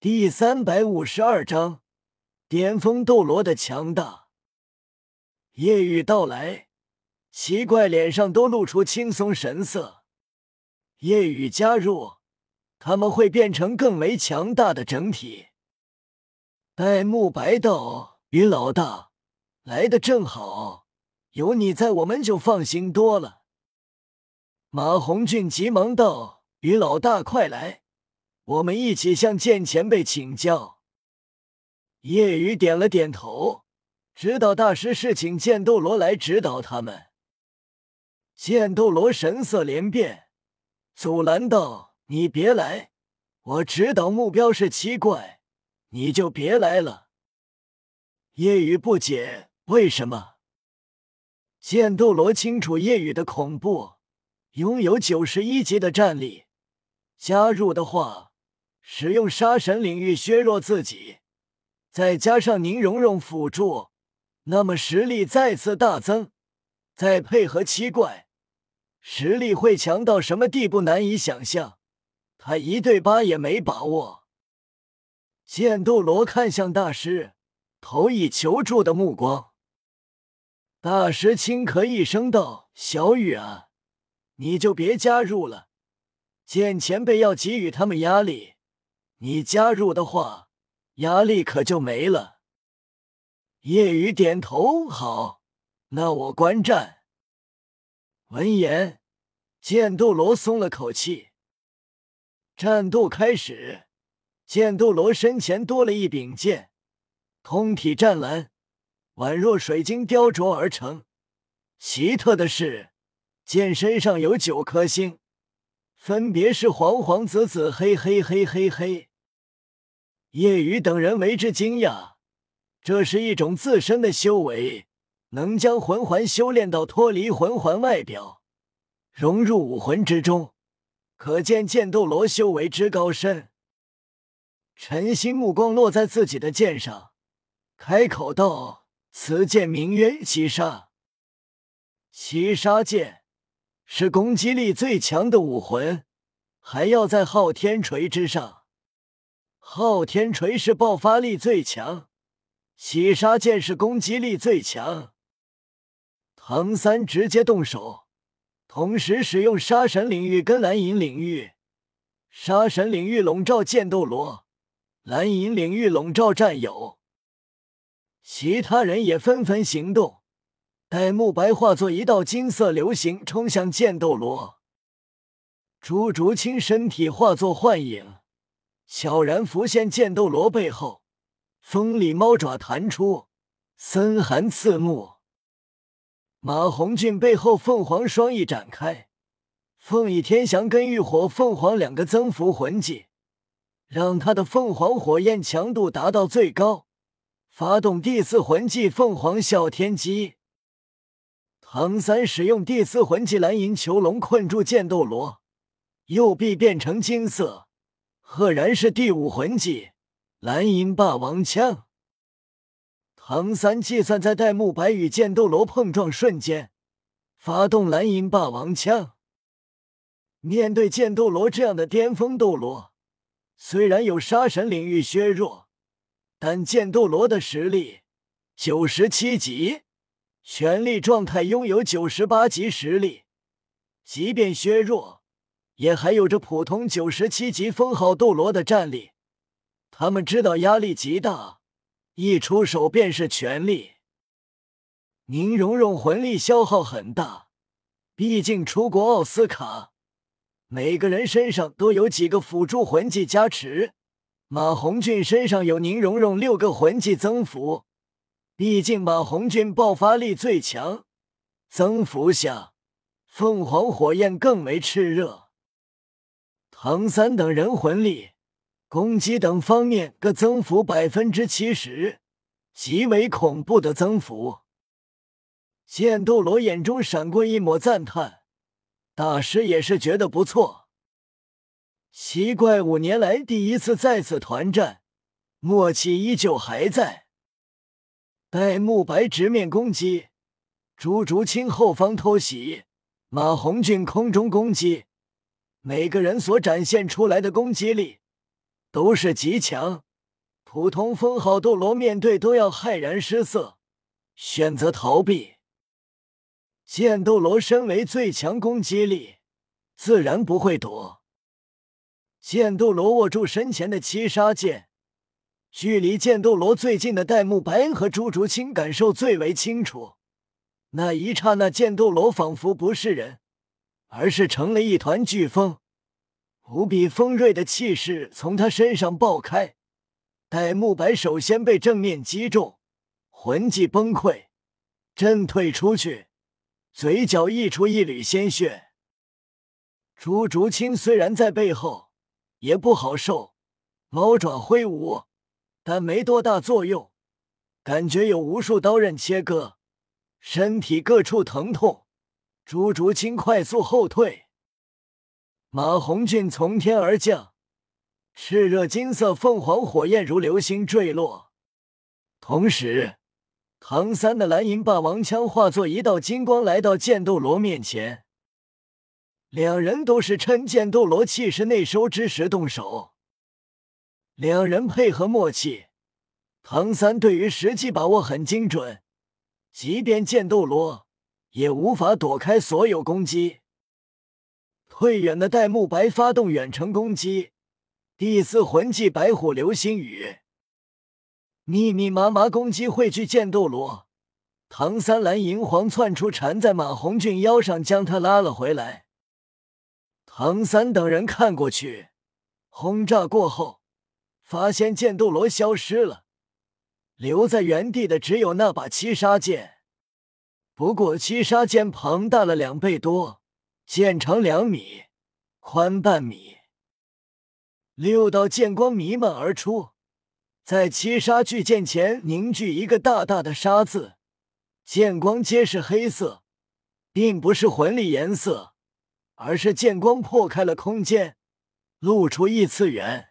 第三百五十二章，巅峰斗罗的强大。夜雨到来，奇怪脸上都露出轻松神色。夜雨加入，他们会变成更为强大的整体。戴沐白道：“于老大，来的正好，有你在，我们就放心多了。”马红俊急忙道：“于老大，快来！”我们一起向剑前辈请教。叶雨点了点头，知道大师是请剑斗罗来指导他们。剑斗罗神色连变，阻拦道：“你别来，我指导目标是七怪，你就别来了。”叶雨不解，为什么？剑斗罗清楚叶雨的恐怖，拥有九十一级的战力，加入的话。使用杀神领域削弱自己，再加上宁荣荣辅助，那么实力再次大增。再配合七怪，实力会强到什么地步难以想象。他一对八也没把握。剑斗罗看向大师，投以求助的目光。大师轻咳一声道：“小雨啊，你就别加入了。剑前辈要给予他们压力。”你加入的话，压力可就没了。叶雨点头，好，那我观战。闻言，剑斗罗松了口气。战斗开始，剑斗罗身前多了一柄剑，通体湛蓝，宛若水晶雕琢而成。奇特的是，剑身上有九颗星，分别是黄黄、紫紫、黑黑、黑黑黑。叶雨等人为之惊讶，这是一种自身的修为，能将魂环修炼到脱离魂环外表，融入武魂之中，可见剑斗罗修为之高深。陈心目光落在自己的剑上，开口道：“此剑名曰七杀，七杀剑是攻击力最强的武魂，还要在昊天锤之上。”昊天锤是爆发力最强，洗杀剑是攻击力最强。唐三直接动手，同时使用杀神领域跟蓝银领域。杀神领域笼罩剑斗罗，蓝银领域笼罩战友。其他人也纷纷行动。戴沐白化作一道金色流星冲向剑斗罗，朱竹清身体化作幻影。悄然浮现剑斗罗背后，锋利猫爪弹出，森寒刺目。马红俊背后凤凰双翼展开，凤翼天翔跟浴火凤凰两个增幅魂技，让他的凤凰火焰强度达到最高。发动第四魂技凤凰啸天机。唐三使用第四魂技蓝银囚笼困住剑斗罗，右臂变成金色。赫然是第五魂技蓝银霸王枪。唐三计算在戴沐白与剑斗罗碰撞瞬间，发动蓝银霸王枪。面对剑斗罗这样的巅峰斗罗，虽然有杀神领域削弱，但剑斗罗的实力九十七级，全力状态拥有九十八级实力，即便削弱。也还有着普通九十七级封号斗罗的战力，他们知道压力极大，一出手便是全力。宁荣荣魂力消耗很大，毕竟出国奥斯卡，每个人身上都有几个辅助魂技加持。马红俊身上有宁荣荣六个魂技增幅，毕竟马红俊爆发力最强，增幅下凤凰火焰更为炽热。唐三等人魂力、攻击等方面各增幅百分之七十，极为恐怖的增幅。剑斗罗眼中闪过一抹赞叹，大师也是觉得不错。奇怪，五年来第一次再次团战，默契依旧还在。戴沐白直面攻击，朱竹清后方偷袭，马红俊空中攻击。每个人所展现出来的攻击力，都是极强，普通封号斗罗面对都要骇然失色，选择逃避。剑斗罗身为最强攻击力，自然不会躲。剑斗罗握住身前的七杀剑，距离剑斗罗最近的戴沐白和朱竹清感受最为清楚。那一刹那，剑斗罗仿佛不是人，而是成了一团飓风，无比锋锐的气势从他身上爆开。戴沐白首先被正面击中，魂技崩溃，震退出去，嘴角溢出一缕鲜血。朱竹清虽然在背后，也不好受，猫爪挥舞，但没多大作用，感觉有无数刀刃切割。身体各处疼痛，朱竹清快速后退。马红俊从天而降，炽热金色凤凰火焰如流星坠落。同时，唐三的蓝银霸王枪化作一道金光来到剑斗罗面前。两人都是趁剑斗罗气势内收之时动手，两人配合默契。唐三对于时机把握很精准。即便剑斗罗也无法躲开所有攻击。退远的戴沐白发动远程攻击，第四魂技白虎流星雨，密密麻麻攻击汇聚剑斗罗。唐三蓝银皇窜出，缠在马红俊腰上，将他拉了回来。唐三等人看过去，轰炸过后，发现剑斗罗消失了。留在原地的只有那把七杀剑，不过七杀剑庞大了两倍多，剑长两米，宽半米，六道剑光弥漫而出，在七杀巨剑前凝聚一个大大的“杀”字，剑光皆是黑色，并不是魂力颜色，而是剑光破开了空间，露出异次元。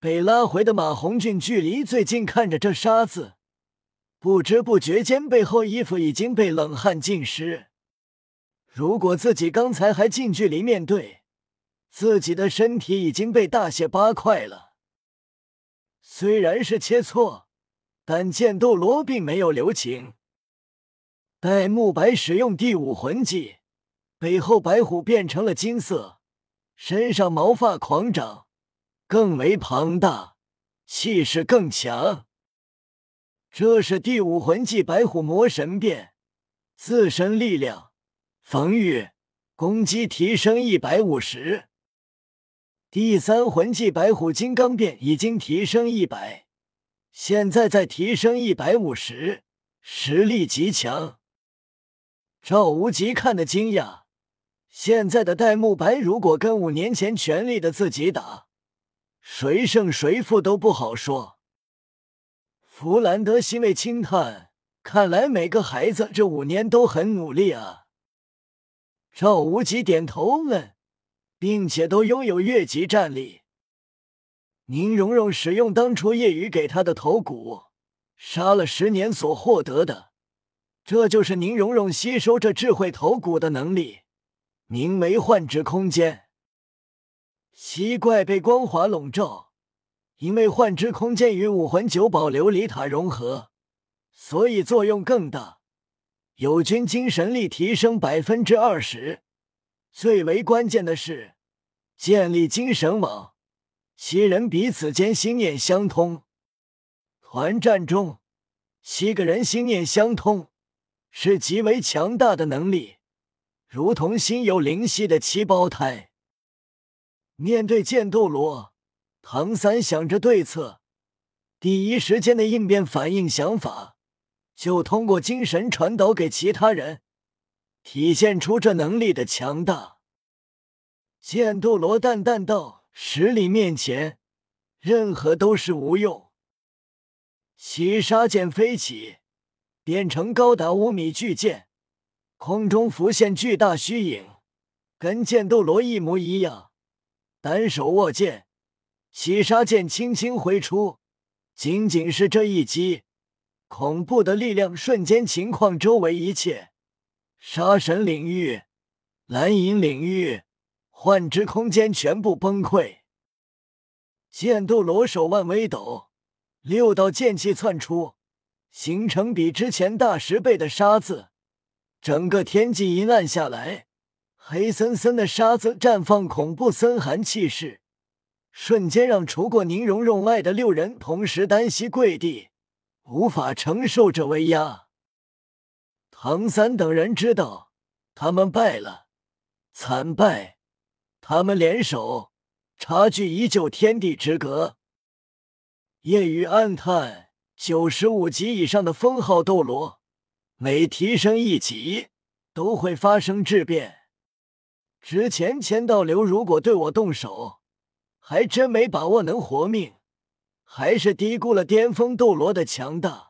被拉回的马红俊距离最近，看着这沙子，不知不觉间背后衣服已经被冷汗浸湿。如果自己刚才还近距离面对，自己的身体已经被大卸八块了。虽然是切磋，但剑斗罗并没有留情。戴沐白使用第五魂技，背后白虎变成了金色，身上毛发狂长。更为庞大，气势更强。这是第五魂技白虎魔神变，自身力量、防御、攻击提升一百五十。第三魂技白虎金刚变已经提升一百，现在再提升一百五十，实力极强。赵无极看得惊讶，现在的戴沐白如果跟五年前全力的自己打。谁胜谁负都不好说。弗兰德欣慰轻叹：“看来每个孩子这五年都很努力啊。”赵无极点头问：“并且都拥有越级战力。”宁荣荣使用当初夜雨给他的头骨，杀了十年所获得的，这就是宁荣荣吸收这智慧头骨的能力，名为幻之空间。奇怪被光华笼罩，因为幻之空间与武魂九宝琉璃塔融合，所以作用更大。友军精神力提升百分之二十。最为关键的是，建立精神网，七人彼此间心念相通。团战中，七个人心念相通，是极为强大的能力，如同心有灵犀的七胞胎。面对剑斗罗，唐三想着对策，第一时间的应变反应想法，就通过精神传导给其他人，体现出这能力的强大。剑斗罗淡淡道：“实力面前，任何都是无用。”七杀剑飞起，变成高达五米巨剑，空中浮现巨大虚影，跟剑斗罗一模一样。单手握剑，七杀剑轻轻挥出，仅仅是这一击，恐怖的力量瞬间情况周围一切，杀神领域、蓝银领域、幻之空间全部崩溃。剑斗罗手腕微抖，六道剑气窜出，形成比之前大十倍的沙子。整个天际阴暗下来，黑森森的沙子绽放恐怖森寒气势，瞬间让除过宁荣荣外的六人同时单膝跪地，无法承受这威压。唐三等人知道，他们败了，惨败。他们联手，差距依旧天地之隔。夜雨暗叹：九十五级以上的封号斗罗。每提升一级，都会发生质变。之前千道流如果对我动手，还真没把握能活命，还是低估了巅峰斗罗的强大。